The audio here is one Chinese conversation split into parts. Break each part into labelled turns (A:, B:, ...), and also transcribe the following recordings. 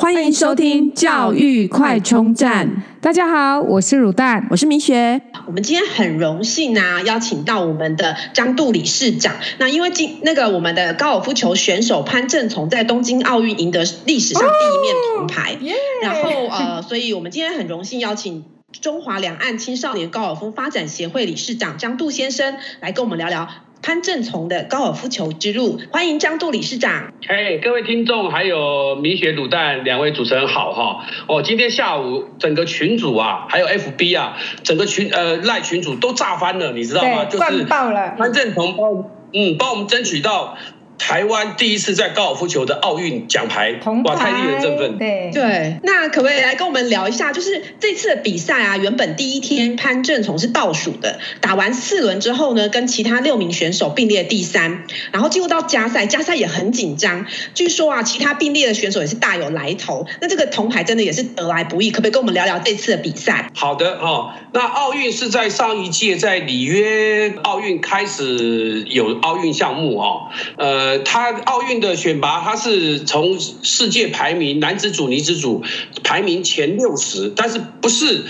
A: 欢迎收听教育快充站。
B: 大家好，我是乳蛋，
A: 我是明学。
C: 我们今天很荣幸啊，邀请到我们的张杜理事长。那因为今那个我们的高尔夫球选手潘正从在东京奥运赢得历史上第一面铜牌，哦、然后呃，所以我们今天很荣幸邀请中华两岸青少年高尔夫发展协会理事长张杜先生来跟我们聊聊。潘正从的高尔夫球之路，欢迎张杜理事长。
D: 哎各位听众，还有米雪、卤蛋两位主持人好哈。哦，今天下午整个群组啊，还有 FB 啊，整个群呃赖群组都炸翻了，你知道
B: 吗？就是爆了。
D: 潘正从帮嗯帮我们争取到。台湾第一次在高尔夫球的奥运奖牌，铜牌，哇，太令人振奋。
C: 对对，那可不可以来跟我们聊一下？就是这次的比赛啊，原本第一天潘正从是倒数的，打完四轮之后呢，跟其他六名选手并列第三，然后进入到加赛，加赛也很紧张。据说啊，其他并列的选手也是大有来头。那这个铜牌真的也是得来不易，可不可以跟我们聊聊这次的比赛？
D: 好的哦，那奥运是在上一届在里约奥运开始有奥运项目哦，呃。呃，他奥运的选拔，他是从世界排名男子组、女子组排名前六十，但是不是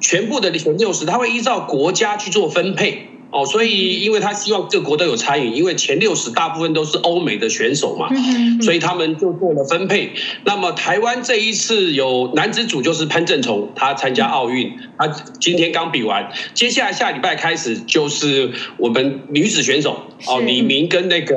D: 全部的前六十，他会依照国家去做分配。哦，所以因为他希望各国都有参与，因为前六十大部分都是欧美的选手嘛，所以他们就做了分配。那么台湾这一次有男子组就是潘正崇，他参加奥运，他今天刚比完，接下来下礼拜开始就是我们女子选手哦，李明跟那个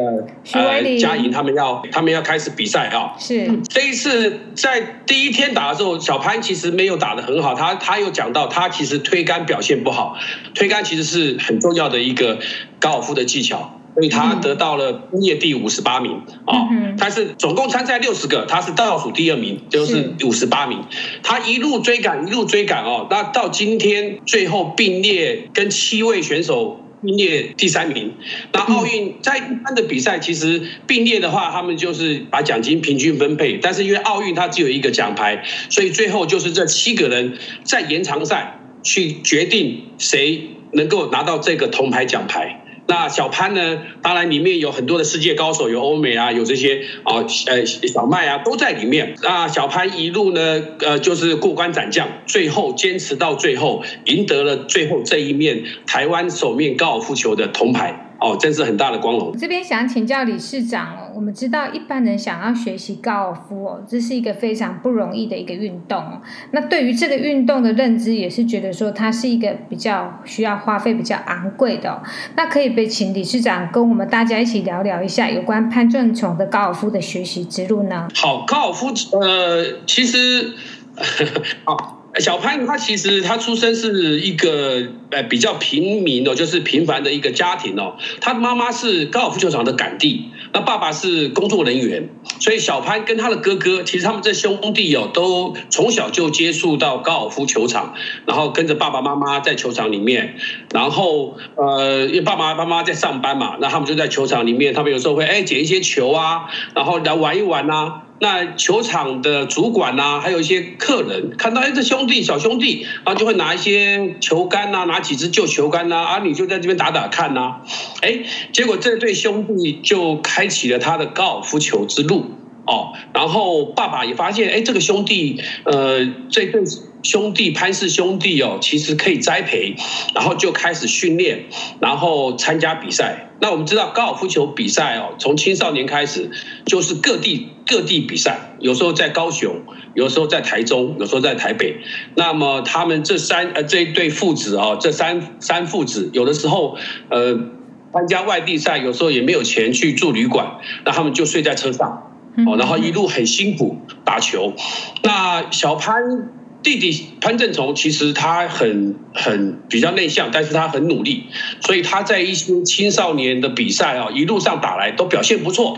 D: 呃佳莹他们要他们要开始比赛啊。是。这一次在第一天打的时候，小潘其实没有打得很好，他他有讲到他其实推杆表现不好，推杆其实是很重要的一个高尔夫的技巧，所以他得到了并列第五十八名啊。他是总共参赛六十个，他是倒数第二名，就是五十八名。他一路追赶，一路追赶哦。那到今天最后并列跟七位选手并列第三名。那奥运在一般的比赛，其实并列的话，他们就是把奖金平均分配。但是因为奥运它只有一个奖牌，所以最后就是这七个人在延长赛去决定谁。能够拿到这个铜牌奖牌，那小潘呢？当然里面有很多的世界高手，有欧美啊，有这些啊，呃，小麦啊，都在里面。那小潘一路呢，呃，就是过关斩将，最后坚持到最后，赢得了最后这一面台湾首面高尔夫球的铜牌。哦，真是很大的光荣。
B: 这边想请教理事长哦，我们知道一般人想要学习高尔夫哦，这是一个非常不容易的一个运动哦。那对于这个运动的认知，也是觉得说它是一个比较需要花费比较昂贵的哦。那可以被请理事长跟我们大家一起聊聊一下有关潘正崇的高尔夫的学习之路呢？
D: 好，高尔夫呃，其实 好。小潘他其实他出生是一个呃比较平民哦，就是平凡的一个家庭哦。他的妈妈是高尔夫球场的杆地，那爸爸是工作人员，所以小潘跟他的哥哥，其实他们这兄弟哦，都从小就接触到高尔夫球场，然后跟着爸爸妈妈在球场里面，然后呃，因为爸爸妈妈在上班嘛，那他们就在球场里面，他们有时候会哎捡一些球啊，然后来玩一玩啊。那球场的主管呐、还有一些客人看到哎，这兄弟小兄弟，然后就会拿一些球杆呐，拿几支旧球杆呐，啊，你就在这边打打看呐、啊，哎，结果这对兄弟就开启了他的高尔夫球之路哦。然后爸爸也发现，哎，这个兄弟，呃，这对兄弟潘氏兄弟哦，其实可以栽培，然后就开始训练，然后参加比赛。那我们知道高尔夫球比赛哦，从青少年开始就是各地各地比赛，有时候在高雄，有时候在台中，有时候在台北。那么他们这三呃这一对父子哦，这三三父子有的时候呃参加外地赛，有时候也没有钱去住旅馆，那他们就睡在车上哦，然后一路很辛苦打球。那小潘。弟弟潘政琮其实他很很比较内向，但是他很努力，所以他在一些青少年的比赛啊，一路上打来都表现不错。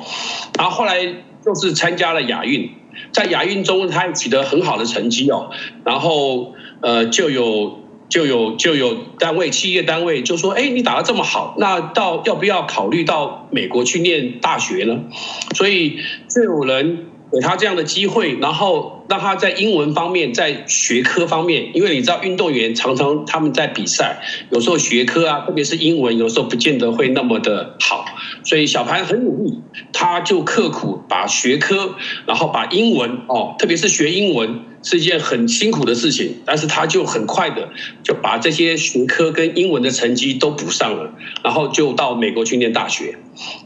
D: 然后后来就是参加了亚运，在亚运中他取得很好的成绩哦。然后呃就有就有就有单位企业单位就说，哎，你打得这么好，那到要不要考虑到美国去念大学呢？所以就有人给他这样的机会，然后。让他在英文方面，在学科方面，因为你知道运动员常常他们在比赛，有时候学科啊，特别是英文，有时候不见得会那么的好，所以小潘很努力，他就刻苦把学科，然后把英文哦，特别是学英文是一件很辛苦的事情，但是他就很快的就把这些学科跟英文的成绩都补上了，然后就到美国去念大学。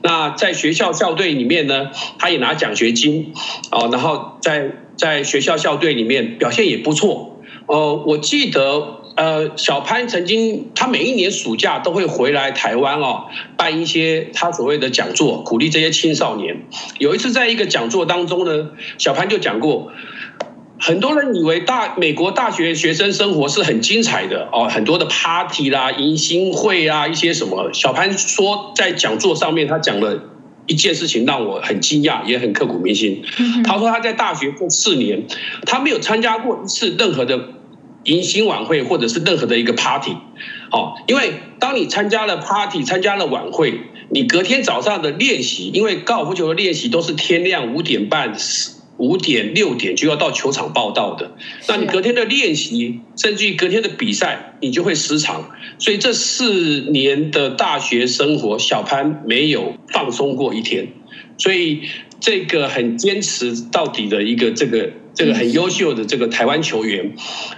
D: 那在学校校队里面呢，他也拿奖学金哦，然后在在学校校队里面表现也不错哦。我记得呃，小潘曾经他每一年暑假都会回来台湾哦，办一些他所谓的讲座，鼓励这些青少年。有一次在一个讲座当中呢，小潘就讲过。很多人以为大美国大学学生生活是很精彩的哦，很多的 party 啦、迎新会啊，一些什么。小潘说，在讲座上面他讲了一件事情，让我很惊讶，也很刻骨铭心。他说他在大学这四年，他没有参加过一次任何的迎新晚会，或者是任何的一个 party。哦，因为当你参加了 party，参加了晚会，你隔天早上的练习，因为高尔夫球的练习都是天亮五点半。五点六点就要到球场报道的，那你隔天的练习，甚至于隔天的比赛，你就会失常。所以这四年的大学生活，小潘没有放松过一天。所以这个很坚持到底的一个这个这个很优秀的这个台湾球员，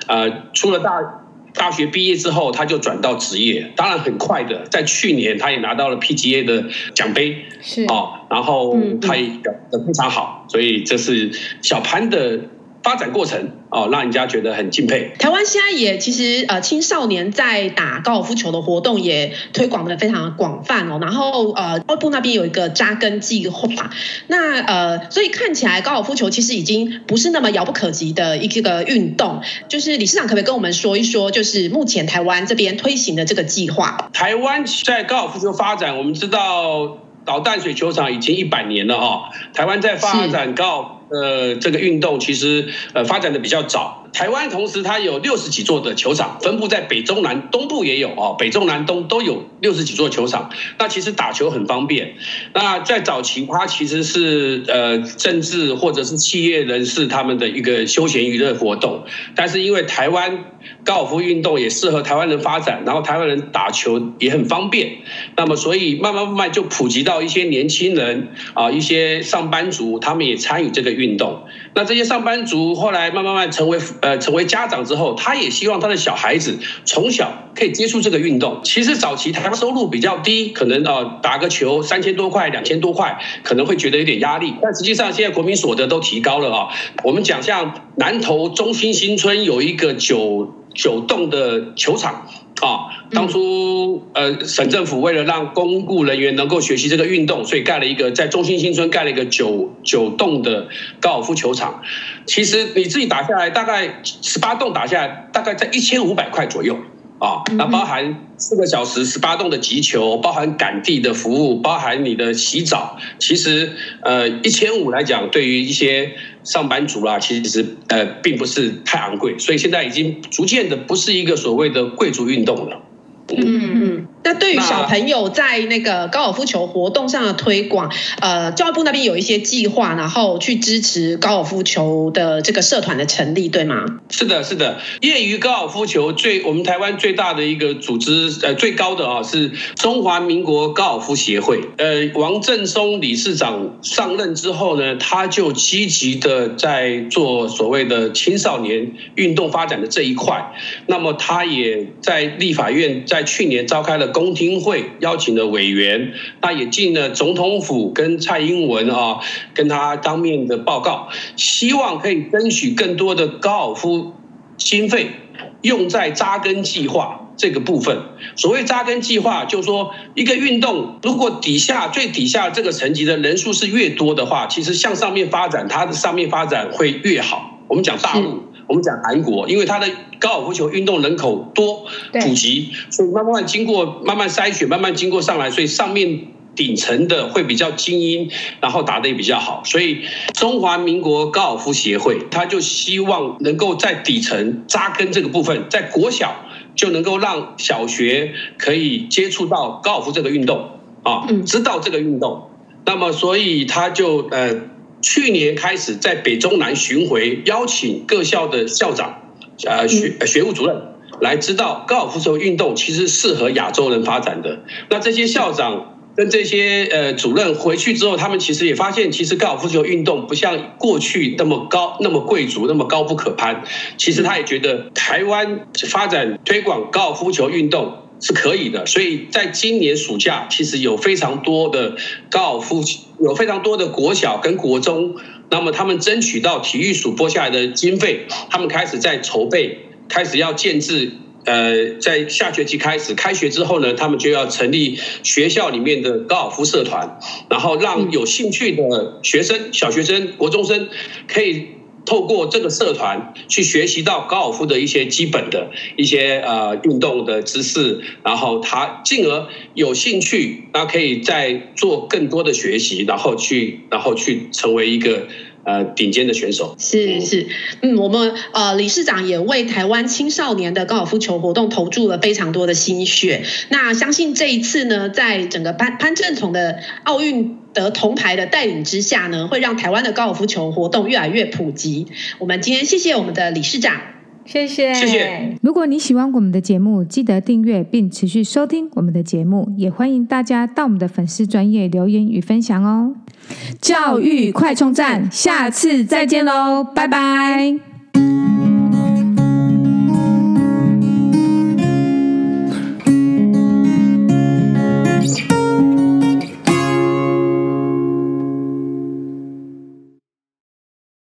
D: 呃，出了大。大学毕业之后，他就转到职业，当然很快的，在去年他也拿到了 PGA 的奖杯，
B: 是
D: 哦，然后他也表现得非常好，所以这是小潘的。发展过程哦，让人家觉得很敬佩。
C: 台湾现在也其实呃青少年在打高尔夫球的活动也推广的非常的广泛哦。然后呃，教育部那边有一个扎根计划，那呃，所以看起来高尔夫球其实已经不是那么遥不可及的一个运动。就是理事长可不可以跟我们说一说，就是目前台湾这边推行的这个计划？
D: 台湾在高尔夫球发展，我们知道倒淡水球场已经一百年了哦。台湾在发展高。呃，这个运动其实呃发展的比较早。台湾同时它有六十几座的球场，分布在北中南东部也有哦，北中南东都有六十几座球场。那其实打球很方便。那在早期，它其实是呃政治或者是企业人士他们的一个休闲娱乐活动。但是因为台湾高尔夫运动也适合台湾人发展，然后台湾人打球也很方便，那么所以慢慢慢慢就普及到一些年轻人啊，一些上班族，他们也参与这个运动。那这些上班族后来慢慢慢成为。呃，成为家长之后，他也希望他的小孩子从小可以接触这个运动。其实早期台湾收入比较低，可能呃打个球三千多块、两千多块，可能会觉得有点压力。但实际上现在国民所得都提高了啊。我们讲像南投中心新村有一个九九栋的球场。啊，当初呃，省政府为了让公务人员能够学习这个运动，所以盖了一个在中心新村盖了一个九九栋的高尔夫球场。其实你自己打下来，大概十八洞打下来，大概在一千五百块左右。啊，那包含四个小时十八洞的急球，包含赶地的服务，包含你的洗澡，其实呃一千五来讲，对于一些上班族啦，其实呃并不是太昂贵，所以现在已经逐渐的不是一个所谓的贵族运动了。
C: 嗯嗯，那对于小朋友在那个高尔夫球活动上的推广，呃，教育部那边有一些计划，然后去支持高尔夫球的这个社团的成立，对吗？
D: 是的，是的，业余高尔夫球最我们台湾最大的一个组织，呃，最高的啊是中华民国高尔夫协会。呃，王振松理事长上任之后呢，他就积极的在做所谓的青少年运动发展的这一块，那么他也在立法院在。去年召开了公听会，邀请的委员，那也进了总统府跟蔡英文啊，跟他当面的报告，希望可以争取更多的高尔夫经费用在扎根计划这个部分。所谓扎根计划，就是说一个运动如果底下最底下这个层级的人数是越多的话，其实向上面发展，它的上面发展会越好。我们讲大陆。我们讲韩国，因为它的高尔夫球运动人口多普及，所以慢慢经过慢慢筛选，慢慢经过上来，所以上面顶层的会比较精英，然后打得也比较好。所以中华民国高尔夫协会，他就希望能够在底层扎根这个部分，在国小就能够让小学可以接触到高尔夫这个运动啊，知道这个运动。那么所以他就呃。去年开始在北中南巡回，邀请各校的校长、呃学学务主任来知道高尔夫球运动其实适合亚洲人发展的。那这些校长跟这些呃主任回去之后，他们其实也发现，其实高尔夫球运动不像过去那么高、那么贵族、那么高不可攀。其实他也觉得台湾发展推广高尔夫球运动。是可以的，所以在今年暑假，其实有非常多的高尔夫，有非常多的国小跟国中，那么他们争取到体育署拨下来的经费，他们开始在筹备，开始要建制，呃，在下学期开始开学之后呢，他们就要成立学校里面的高尔夫社团，然后让有兴趣的学生、小学生、国中生可以。透过这个社团去学习到高尔夫的一些基本的一些呃运动的知识，然后他进而有兴趣，那可以再做更多的学习，然后去然后去成为一个。呃，顶尖的选手
C: 是是，嗯，我们呃理事长也为台湾青少年的高尔夫球活动投注了非常多的心血。那相信这一次呢，在整个潘潘政琮的奥运得铜牌的带领之下呢，会让台湾的高尔夫球活动越来越普及。我们今天谢谢我们的理事长，
B: 谢谢谢谢。
A: 如果你喜欢我们的节目，记得订阅并持续收听我们的节目，也欢迎大家到我们的粉丝专业留言与分享哦。教育快充站，下次再见喽，拜拜。